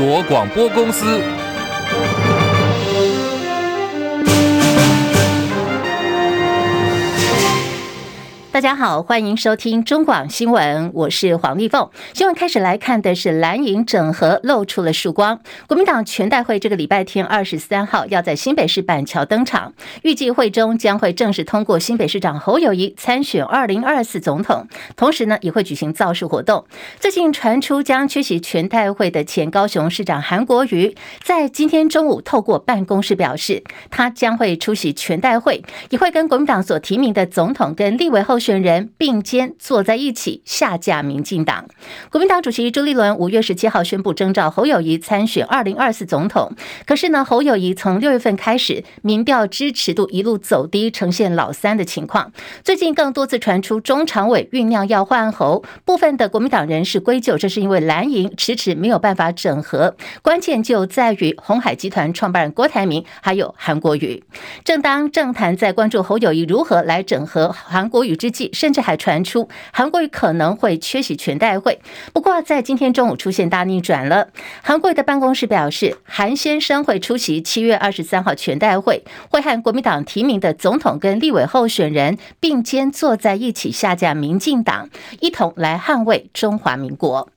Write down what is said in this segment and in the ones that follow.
国广播公司。大家好，欢迎收听中广新闻，我是黄丽凤。新闻开始来看的是蓝营整合露出了曙光。国民党全代会这个礼拜天二十三号要在新北市板桥登场，预计会中将会正式通过新北市长侯友谊参选二零二四总统，同时呢也会举行造势活动。最近传出将缺席全代会的前高雄市长韩国瑜，在今天中午透过办公室表示，他将会出席全代会，也会跟国民党所提名的总统跟立委候选人人并肩坐在一起下架民进党。国民党主席朱立伦五月十七号宣布征召侯友谊参选二零二四总统。可是呢，侯友谊从六月份开始，民调支持度一路走低，呈现老三的情况。最近更多次传出中常委酝酿要换侯，部分的国民党人士归咎这是因为蓝营迟迟没有办法整合。关键就在于鸿海集团创办人郭台铭还有韩国瑜。正当政坛在关注侯友谊如何来整合韩国瑜之际甚至还传出韩国瑜可能会缺席全代会。不过，在今天中午出现大逆转了。韩国瑜的办公室表示，韩先生会出席七月二十三号全代会，会和国民党提名的总统跟立委候选人并肩坐在一起，下架民进党，一同来捍卫中华民国。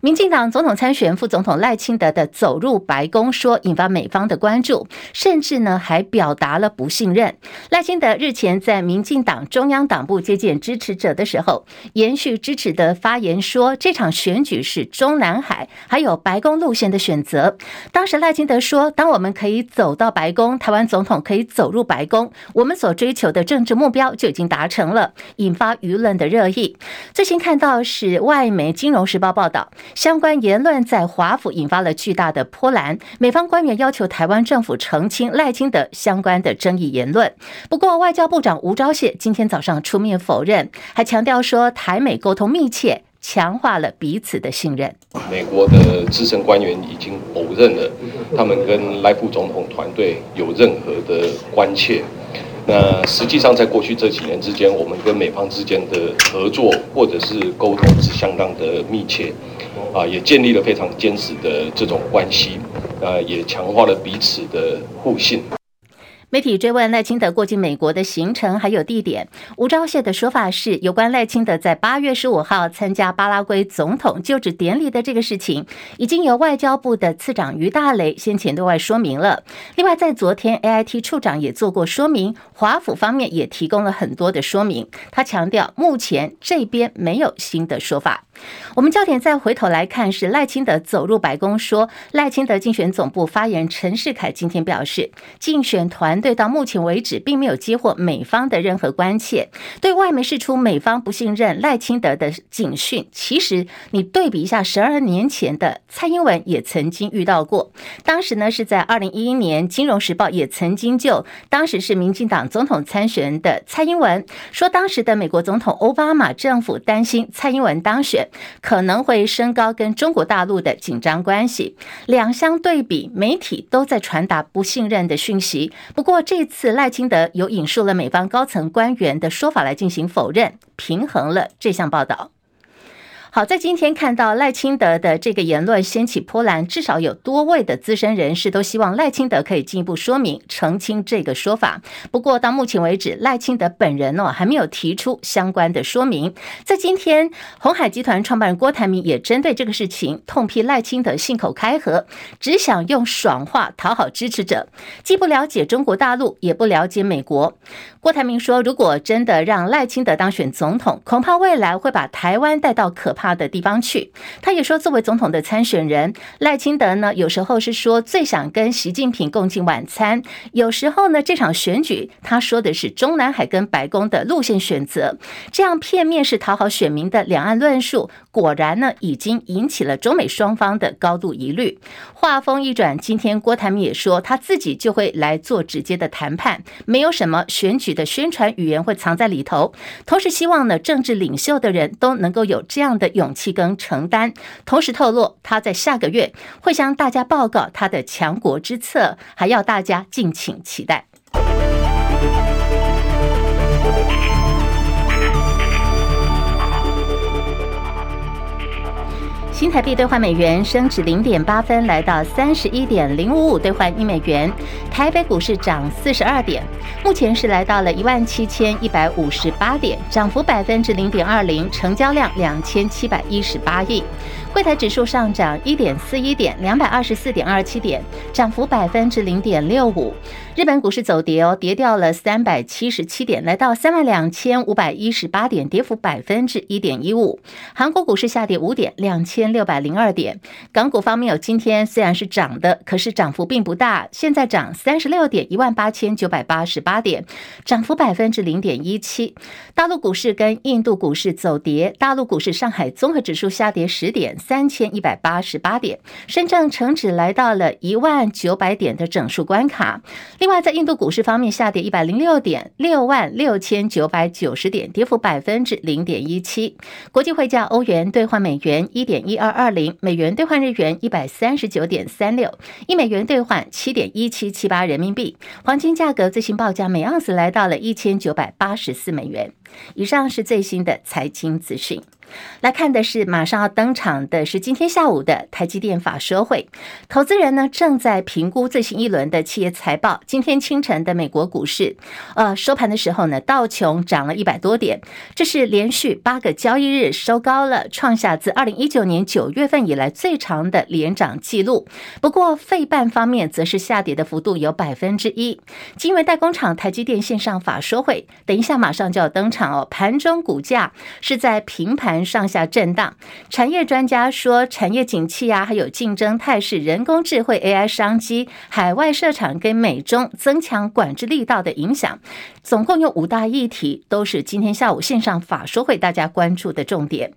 民进党总统参选副总统赖清德的走入白宫说，引发美方的关注，甚至呢还表达了不信任。赖清德日前在民进党中央党部接见支持者的时候，延续支持的发言说，这场选举是中南海还有白宫路线的选择。当时赖清德说，当我们可以走到白宫，台湾总统可以走入白宫，我们所追求的政治目标就已经达成了，引发舆论的热议。最新看到是外媒《金融时报》报道。相关言论在华府引发了巨大的波澜，美方官员要求台湾政府澄清赖清德相关的争议言论。不过，外交部长吴钊燮今天早上出面否认，还强调说台美沟通密切，强化了彼此的信任。美国的资深官员已经否认了他们跟赖副总统团队有任何的关切。那实际上，在过去这几年之间，我们跟美方之间的合作或者是沟通是相当的密切，啊，也建立了非常坚实的这种关系，啊，也强化了彼此的互信。媒体追问赖清德过境美国的行程还有地点，吴钊燮的说法是，有关赖清德在八月十五号参加巴拉圭总统就职典礼的这个事情，已经由外交部的次长于大雷先前对外说明了。另外，在昨天，AIT 处长也做过说明，华府方面也提供了很多的说明。他强调，目前这边没有新的说法。我们焦点再回头来看，是赖清德走入白宫说，赖清德竞选总部发言人陈世凯今天表示，竞选团队到目前为止并没有接获美方的任何关切，对外媒释出美方不信任赖清德的警讯。其实你对比一下，十二年前的蔡英文也曾经遇到过，当时呢是在二零一一年，《金融时报》也曾经就当时是民进党总统参选人的蔡英文说，当时的美国总统奥巴马政府担心蔡英文当选。可能会升高跟中国大陆的紧张关系，两相对比，媒体都在传达不信任的讯息。不不过这次赖清德有引述了美方高层官员的说法来进行否认，平衡了这项报道。好，在今天看到赖清德的这个言论掀起波澜，至少有多位的资深人士都希望赖清德可以进一步说明澄清这个说法。不过到目前为止，赖清德本人哦还没有提出相关的说明。在今天，鸿海集团创办人郭台铭也针对这个事情痛批赖清德信口开河，只想用爽话讨好支持者，既不了解中国大陆，也不了解美国。郭台铭说，如果真的让赖清德当选总统，恐怕未来会把台湾带到可怕他的地方去，他也说，作为总统的参选人赖清德呢，有时候是说最想跟习近平共进晚餐，有时候呢，这场选举他说的是中南海跟白宫的路线选择，这样片面是讨好选民的两岸论述，果然呢，已经引起了中美双方的高度疑虑。话锋一转，今天郭台铭也说他自己就会来做直接的谈判，没有什么选举的宣传语言会藏在里头，同时希望呢，政治领袖的人都能够有这样的。勇气跟承担，同时透露他在下个月会向大家报告他的强国之策，还要大家敬请期待。新台币兑换美元升值零点八分，来到三十一点零五五兑换一美元。台北股市涨四十二点，目前是来到了一万七千一百五十八点，涨幅百分之零点二零，成交量两千七百一十八亿。柜台指数上涨一点四一点，两百二十四点二七点，涨幅百分之零点六五。日本股市走跌哦，跌掉了三百七十七点，来到三万两千五百一十八点，跌幅百分之一点一五。韩国股市下跌五点，两千六百零二点。港股方面有今天虽然是涨的，可是涨幅并不大，现在涨三十六点，一万八千九百八十八点，涨幅百分之零点一七。大陆股市跟印度股市走跌，大陆股市上海综合指数下跌十点。三千一百八十八点，深圳成指来到了一万九百点的整数关卡。另外，在印度股市方面下跌一百零六点，六万六千九百九十点，跌幅百分之零点一七。国际汇价，欧元兑换美元一点一二二零，美元兑换日元一百三十九点三六，一美元兑换七点一七七八人民币。黄金价格最新报价每盎司来到了一千九百八十四美元。以上是最新的财经资讯。来看的是马上要登场的是今天下午的台积电法说会，投资人呢正在评估最新一轮的企业财报。今天清晨的美国股市，呃，收盘的时候呢，道琼涨了一百多点，这是连续八个交易日收高了，创下自二零一九年九月份以来最长的连涨记录。不过，费半方面则是下跌的幅度有百分之一。晶圆代工厂台积电线上法说会，等一下马上就要登场哦。盘中股价是在平盘。上下震荡，产业专家说，产业景气啊，还有竞争态势、人工智慧 AI 商机、海外设厂跟美中增强管制力道的影响，总共有五大议题，都是今天下午线上法说会大家关注的重点。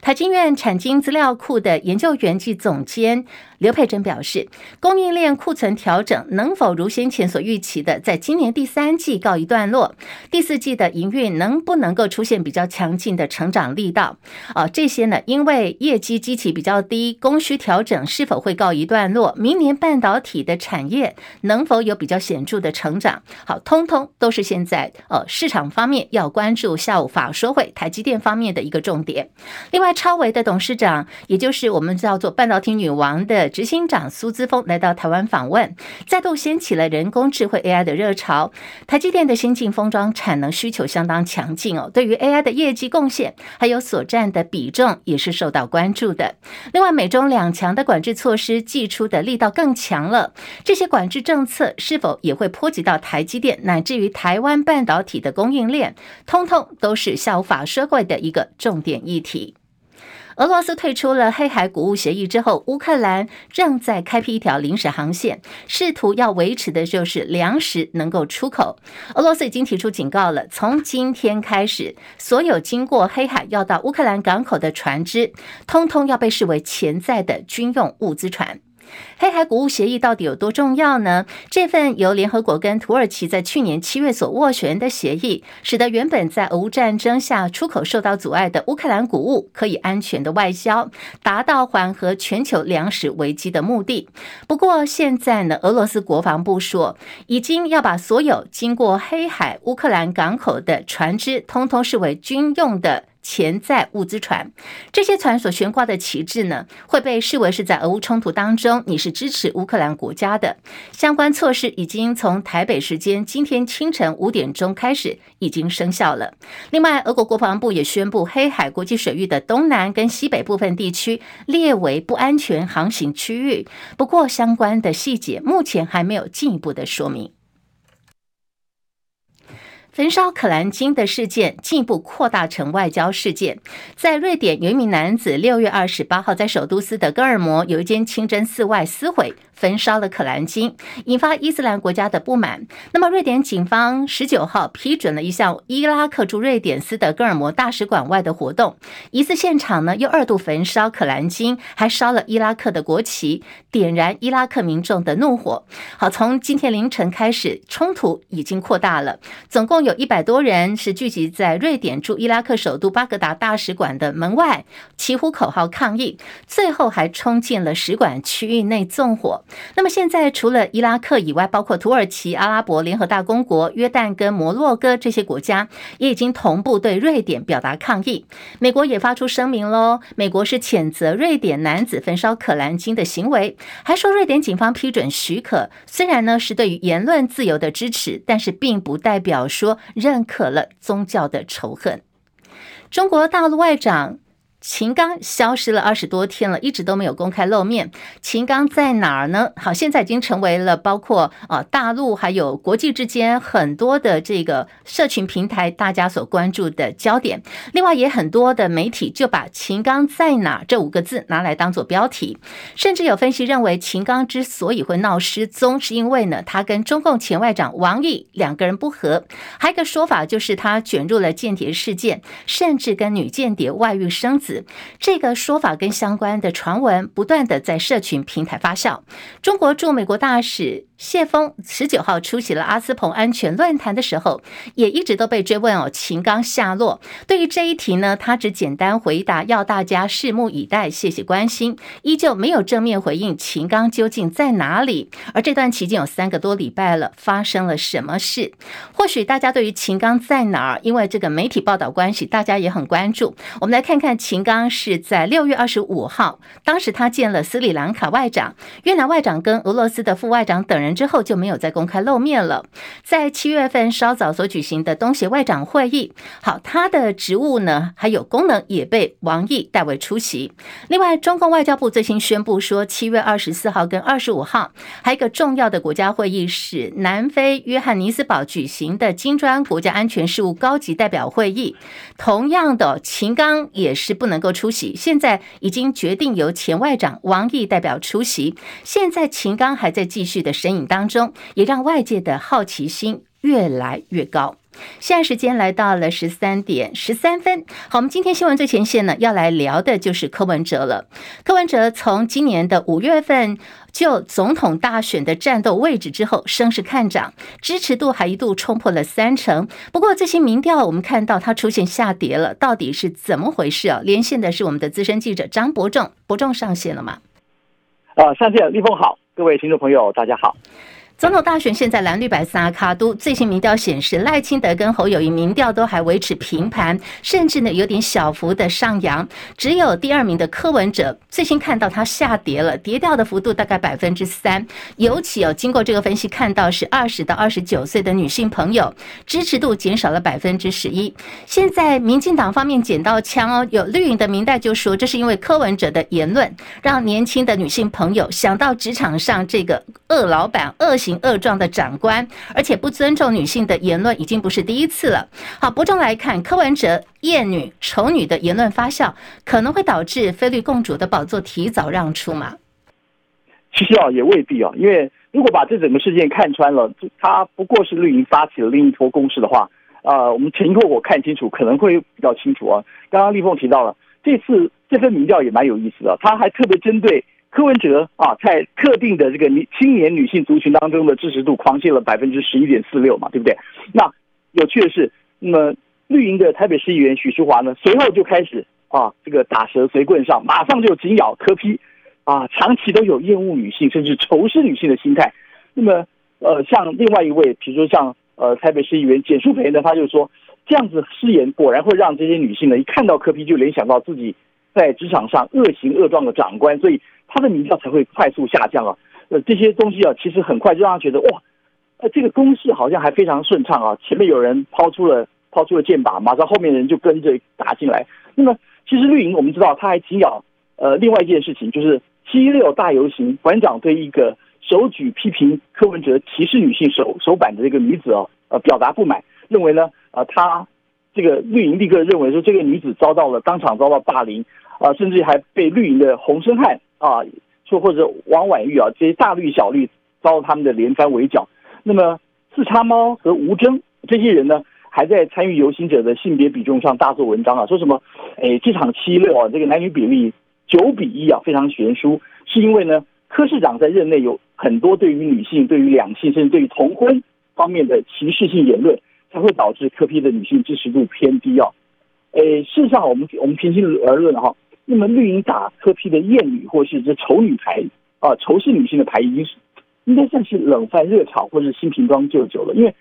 台经院产经资料库的研究员暨总监。刘佩珍表示，供应链库存调整能否如先前所预期的，在今年第三季告一段落？第四季的营运能不能够出现比较强劲的成长力道？啊，这些呢，因为业绩基期比较低，供需调整是否会告一段落？明年半导体的产业能否有比较显著的成长？好，通通都是现在呃市场方面要关注下午法说会台积电方面的一个重点。另外，超维的董事长，也就是我们叫做半导体女王的。执行长苏姿丰来到台湾访问，再度掀起了人工智慧 AI 的热潮。台积电的先进封装产能需求相当强劲哦，对于 AI 的业绩贡献还有所占的比重也是受到关注的。另外，美中两强的管制措施祭出的力道更强了，这些管制政策是否也会波及到台积电乃至于台湾半导体的供应链，通通都是下午法社会的一个重点议题。俄罗斯退出了黑海谷物协议之后，乌克兰正在开辟一条临时航线，试图要维持的就是粮食能够出口。俄罗斯已经提出警告了，从今天开始，所有经过黑海要到乌克兰港口的船只，通通要被视为潜在的军用物资船。黑海谷物协议到底有多重要呢？这份由联合国跟土耳其在去年七月所斡旋的协议，使得原本在俄乌战争下出口受到阻碍的乌克兰谷物可以安全的外销，达到缓和全球粮食危机的目的。不过现在呢，俄罗斯国防部说，已经要把所有经过黑海乌克兰港口的船只，通通视为军用的。潜在物资船，这些船所悬挂的旗帜呢，会被视为是在俄乌冲突当中，你是支持乌克兰国家的。相关措施已经从台北时间今天清晨五点钟开始，已经生效了。另外，俄国国防部也宣布，黑海国际水域的东南跟西北部分地区列为不安全航行区域。不过，相关的细节目前还没有进一步的说明。焚烧可兰经的事件进一步扩大成外交事件。在瑞典，有一名男子六月二十八号在首都斯德哥尔摩有一间清真寺外撕毁。焚烧了可兰经，引发伊斯兰国家的不满。那么，瑞典警方十九号批准了一项伊拉克驻瑞典斯德哥尔摩大使馆外的活动，疑似现场呢又二度焚烧可兰经，还烧了伊拉克的国旗，点燃伊拉克民众的怒火。好，从今天凌晨开始，冲突已经扩大了，总共有一百多人是聚集在瑞典驻伊拉克首都巴格达大使馆的门外，齐呼口号抗议，最后还冲进了使馆区域内纵火。那么现在除了伊拉克以外，包括土耳其、阿拉伯联合大公国、约旦跟摩洛哥这些国家，也已经同步对瑞典表达抗议。美国也发出声明喽，美国是谴责瑞典男子焚烧可兰经的行为，还说瑞典警方批准许可，虽然呢是对于言论自由的支持，但是并不代表说认可了宗教的仇恨。中国大陆外长。秦刚消失了二十多天了，一直都没有公开露面。秦刚在哪儿呢？好，现在已经成为了包括呃大陆还有国际之间很多的这个社群平台大家所关注的焦点。另外，也很多的媒体就把“秦刚在哪”这五个字拿来当做标题，甚至有分析认为，秦刚之所以会闹失踪，是因为呢他跟中共前外长王毅两个人不和。还有一个说法就是他卷入了间谍事件，甚至跟女间谍外遇生子。这个说法跟相关的传闻不断的在社群平台发酵。中国驻美国大使谢锋十九号出席了阿斯彭安全论坛的时候，也一直都被追问哦，秦刚下落。对于这一题呢，他只简单回答要大家拭目以待，谢谢关心，依旧没有正面回应秦刚究竟在哪里。而这段期间有三个多礼拜了，发生了什么事？或许大家对于秦刚在哪儿，因为这个媒体报道关系，大家也很关注。我们来看看秦刚是在六月二十五号，当时他见了斯里兰卡外长、越南外长跟俄罗斯的副外长等人。之后就没有再公开露面了。在七月份稍早所举行的东协外长会议，好，他的职务呢还有功能也被王毅代为出席。另外，中共外交部最新宣布说，七月二十四号跟二十五号还有一个重要的国家会议是南非约翰尼斯堡举行的金砖国家安全事务高级代表会议，同样的，秦刚也是不能够出席。现在已经决定由前外长王毅代表出席。现在秦刚还在继续的申影。当中也让外界的好奇心越来越高。现在时间来到了十三点十三分。好，我们今天新闻最前线呢，要来聊的就是柯文哲了。柯文哲从今年的五月份就总统大选的战斗位置之后，声势看涨，支持度还一度冲破了三成。不过这些民调，我们看到它出现下跌了，到底是怎么回事啊？连线的是我们的资深记者张伯仲，伯仲上线了吗？啊，上线，立峰好。各位听众朋友，大家好。总统大选现在蓝绿白三卡都，最新民调显示赖清德跟侯友谊民调都还维持平盘，甚至呢有点小幅的上扬。只有第二名的柯文哲，最新看到他下跌了，跌掉的幅度大概百分之三。尤其哦，经过这个分析，看到是二十到二十九岁的女性朋友支持度减少了百分之十一。现在民进党方面捡到枪哦，有绿营的民代就说，这是因为柯文哲的言论，让年轻的女性朋友想到职场上这个恶老板恶。行恶状的长官，而且不尊重女性的言论已经不是第一次了。好，伯仲来看，柯文哲厌女、丑女的言论发酵，可能会导致菲律共主的宝座提早让出吗？其实啊，也未必啊，因为如果把这整个事件看穿了，他不过是绿营发起了另一波攻势的话，啊、呃，我们前因后果看清楚，可能会比较清楚啊。刚刚立凤提到了，这次这份民调也蛮有意思的，他还特别针对。柯文哲啊，在特定的这个女青年女性族群当中的支持度狂泻了百分之十一点四六嘛，对不对？那有趣的是，那么绿营的台北市议员许淑华呢，随后就开始啊，这个打蛇随棍上，马上就紧咬柯批啊，长期都有厌恶女性甚至仇视女性的心态。那么呃，像另外一位，比如说像呃台北市议员简淑培呢，他就说这样子誓言果然会让这些女性呢，一看到柯批就联想到自己在职场上恶行恶状的长官，所以。他的民调才会快速下降啊，呃，这些东西啊，其实很快就让他觉得哇，呃，这个攻势好像还非常顺畅啊。前面有人抛出了抛出了箭靶，马上后面的人就跟着打进来。那么，其实绿营我们知道，他还紧咬呃另外一件事情，就是七六大游行馆长对一个手举批评柯文哲歧视女性手手板的这个女子哦，呃，表达不满，认为呢，呃，他这个绿营立刻认为说这个女子遭到了当场遭到霸凌啊，甚至还被绿营的洪生汉。啊，说或者王婉玉啊，这些大绿小绿遭到他们的连番围剿。那么四叉猫和吴征这些人呢，还在参与游行者的性别比重上大做文章啊，说什么？哎，这场七六啊，这个男女比例九比一啊，非常悬殊，是因为呢，柯市长在任内有很多对于女性、对于两性，甚至对于同婚方面的歧视性言论，才会导致科批的女性支持度偏低啊。哎，事实上，我们我们平心而论哈。那么绿营打科批的厌女或是这丑女牌啊仇视女性的牌已经是应该算是冷饭热炒或者是新瓶装旧酒了。因为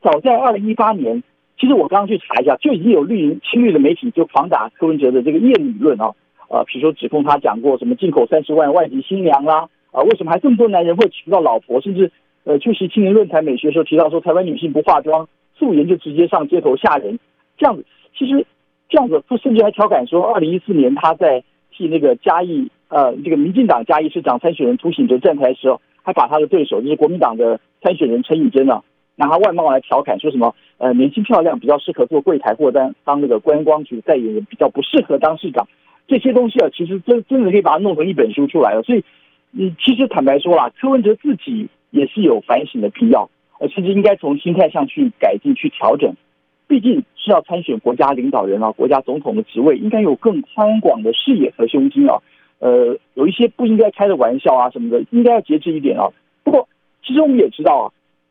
早在二零一八年，其实我刚刚去查一下，就已经有绿营亲绿的媒体就狂打柯文哲的这个厌女论啊，呃，比如说指控他讲过什么进口三十万外籍新娘啦，啊，为什么还这么多男人会娶不到老婆，甚至呃出席青年论坛美学的时候提到说台湾女性不化妆，素颜就直接上街头吓人，这样子其实。这样子，他甚至还调侃说，二零一四年他在替那个嘉义呃这个民进党嘉义市长参选人涂醒哲站台的时候，还把他的对手就是国民党的参选人陈以真啊，拿他外貌来调侃，说什么呃年轻漂亮比较适合做柜台或当当那个观光局代言人，比较不适合当市长。这些东西啊，其实真真的可以把它弄成一本书出来了。所以，你其实坦白说啦，柯文哲自己也是有反省的必要，其实应该从心态上去改进去调整。毕竟是要参选国家领导人啊，国家总统的职位，应该有更宽广的视野和胸襟啊。呃，有一些不应该开的玩笑啊什么的，应该要节制一点啊。不过，其实我们也知道啊，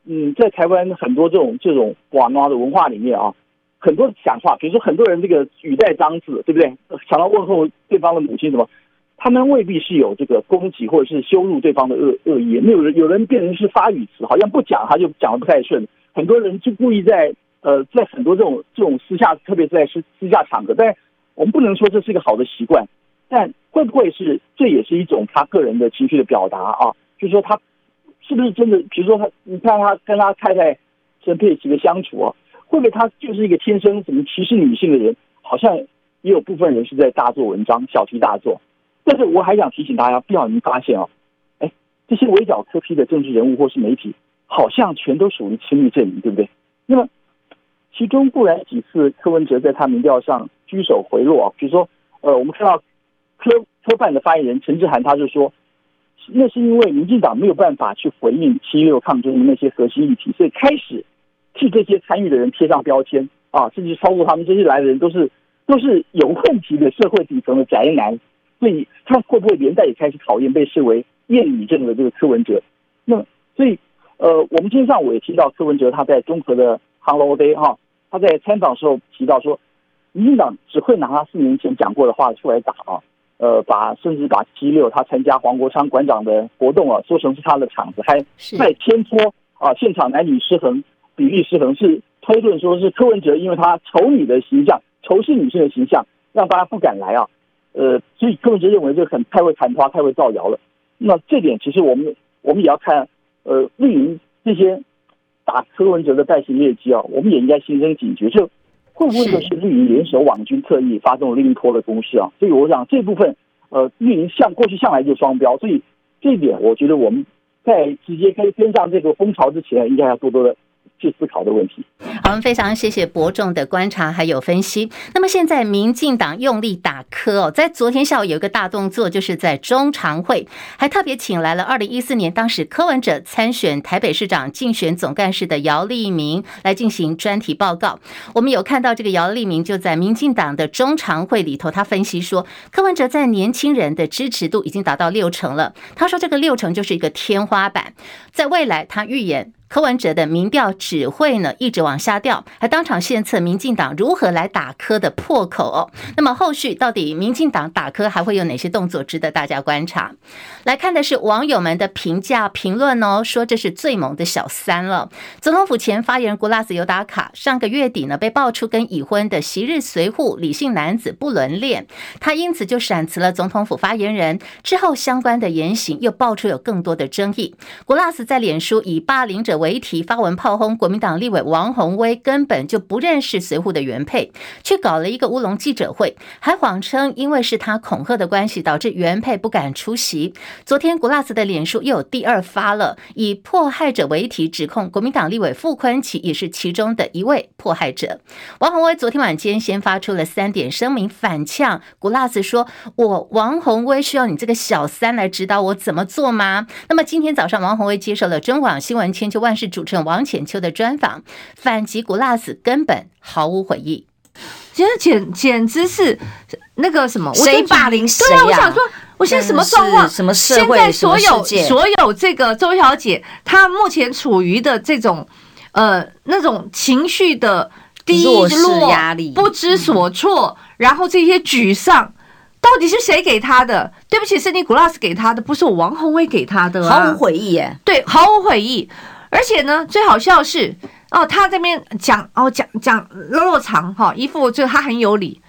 嗯，在台湾很多这种这种广东的文化里面啊，很多讲话，比如说很多人这个语带脏字，对不对？想要问候对方的母亲什么，他们未必是有这个攻击或者是羞辱对方的恶恶意。没有人有人变成是发语词，好像不讲他就讲的不太顺。很多人就故意在。呃，在很多这种这种私下，特别在私私下场合，但我们不能说这是一个好的习惯，但会不会是这也是一种他个人的情绪的表达啊？就是说他是不是真的？比如说他，你看他跟他太太陈佩奇的相处啊，会不会他就是一个天生怎么歧视女性的人？好像也有部分人是在大做文章，小题大做。但是我还想提醒大家，不要你发现啊，哎，这些围剿柯 P 的政治人物或是媒体，好像全都属于亲绿阵营，对不对？那么。其中固然几次柯文哲在他民调上居首回落啊，比如说，呃，我们看到科科办的发言人陈志涵，他就说，那是因为民进党没有办法去回应七六抗争的那些核心议题，所以开始替这些参与的人贴上标签啊，甚至超过他们这些来的人都是都是有问题的社会底层的宅男，所以他会不会连带也开始讨厌被视为厌女症的这个柯文哲？那所以，呃，我们今天上午也听到柯文哲他在综合的 Hello Day 哈。他在参访时候提到说，民进党只会拿他四年前讲过的话出来打啊，呃，把甚至把七六他参加黄国昌馆长的活动啊，说成是他的场子，还在偏颇啊，现场男女失衡，比例失衡，是推论说是柯文哲因为他丑女的形象，仇视女性的形象，让大家不敢来啊，呃，所以柯文哲认为这很太会谈话，太会造谣了。那这点其实我们我们也要看，呃，绿营这些。打柯文哲的败行业绩啊，我们也应该心生警觉，这会不会就是绿营联手网军特意发动另一波的攻势啊？所以我想这部分，呃，绿营向过去向来就双标，所以这一点我觉得我们在直接跟跟上这个风潮之前，应该要多多的。去思考的问题。好，我们非常谢谢伯仲的观察还有分析。那么现在民进党用力打磕哦，在昨天下午有一个大动作，就是在中常会还特别请来了二零一四年当时柯文哲参选台北市长竞选总干事的姚立明来进行专题报告。我们有看到这个姚立明就在民进党的中常会里头，他分析说柯文哲在年轻人的支持度已经达到六成了。他说这个六成就是一个天花板，在未来他预言。柯文哲的民调只会呢一直往下掉，还当场献策民进党如何来打柯的破口哦。那么后续到底民进党打柯还会有哪些动作，值得大家观察？来看的是网友们的评价评论哦，说这是最猛的小三了。总统府前发言人谷辣子有打卡，上个月底呢被爆出跟已婚的昔日随扈李姓男子不伦恋，他因此就闪辞了总统府发言人。之后相关的言行又爆出有更多的争议。古拉斯在脸书以霸凌者为题发文炮轰国民党立委王鸿薇，根本就不认识随扈的原配，却搞了一个乌龙记者会，还谎称因为是他恐吓的关系，导致原配不敢出席。昨天古拉斯的脸书又有第二发了，以迫害者为题指控国民党立委傅昆萁也是其中的一位迫害者。王鸿薇昨天晚间先发出了三点声明反呛古拉斯，说我王鸿薇需要你这个小三来指导我怎么做吗？那么今天早上王鸿薇接受了中广新闻千秋万。事主持人王浅秋的专访，反击古拉斯根本毫无悔意，其实简简直是那个什么谁霸凌谁呀？对啊，我想说，我现在什么状况？什么社会？现在所有所有这个周小姐，她目前处于的这种呃那种情绪的低落、压力、不知所措，然后这些沮丧。到底是谁给她的？对不起，是你古拉斯给她的，不是我王宏威给她的，毫无悔意耶。对，毫无悔意。而且呢，最好笑是哦，他这边讲哦讲讲落落长哈，一副就他很有理。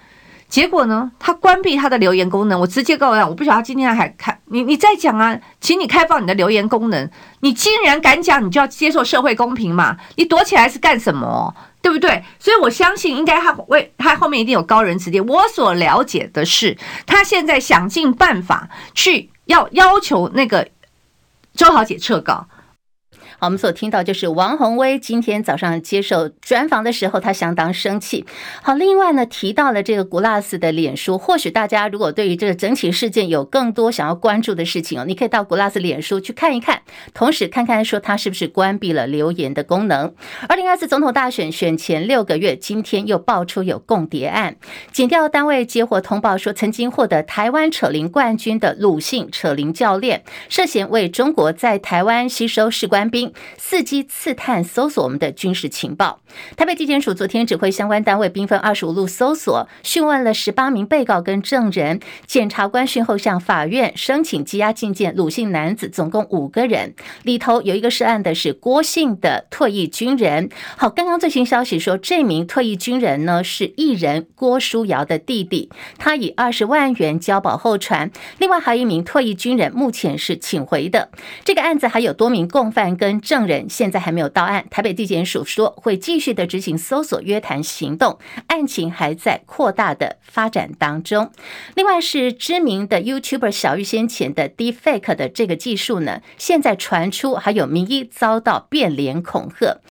结果呢，他关闭他的留言功能。我直接告诉他，我不晓得他今天还开你，你再讲啊，请你开放你的留言功能。你竟然敢讲，你就要接受社会公平嘛。你躲起来是干什么？对不对？所以我相信，应该他为他后面一定有高人指点。我所了解的是，他现在想尽办法去要要求那个周小姐撤稿。我们所听到就是王宏威今天早上接受专访的时候，他相当生气。好，另外呢，提到了这个 Glass 的脸书，或许大家如果对于这个整体事件有更多想要关注的事情哦，你可以到 Glass 脸书去看一看，同时看看说他是不是关闭了留言的功能。二零二四总统大选选前六个月，今天又爆出有共谍案，检调单位接获通报说，曾经获得台湾扯铃冠军的鲁姓扯铃教练，涉嫌为中国在台湾吸收士官兵。伺机刺探搜索我们的军事情报。台北地检署昨天指挥相关单位兵分二十五路搜索，讯问了十八名被告跟证人。检察官讯后向法院申请羁押禁见鲁姓男子，总共五个人，里头有一个涉案的是郭姓的退役军人。好，刚刚最新消息说，这名退役军人呢是艺人郭书瑶的弟弟，他以二十万元交保候传。另外还有一名退役军人，目前是请回的。这个案子还有多名共犯跟证人现在还没有到案，台北地检署说会继续的执行搜索约谈行动，案情还在扩大的发展当中。另外是知名的 YouTuber 小玉先前的 Deepfake 的这个技术呢，现在传出还有名医遭到变脸恐吓。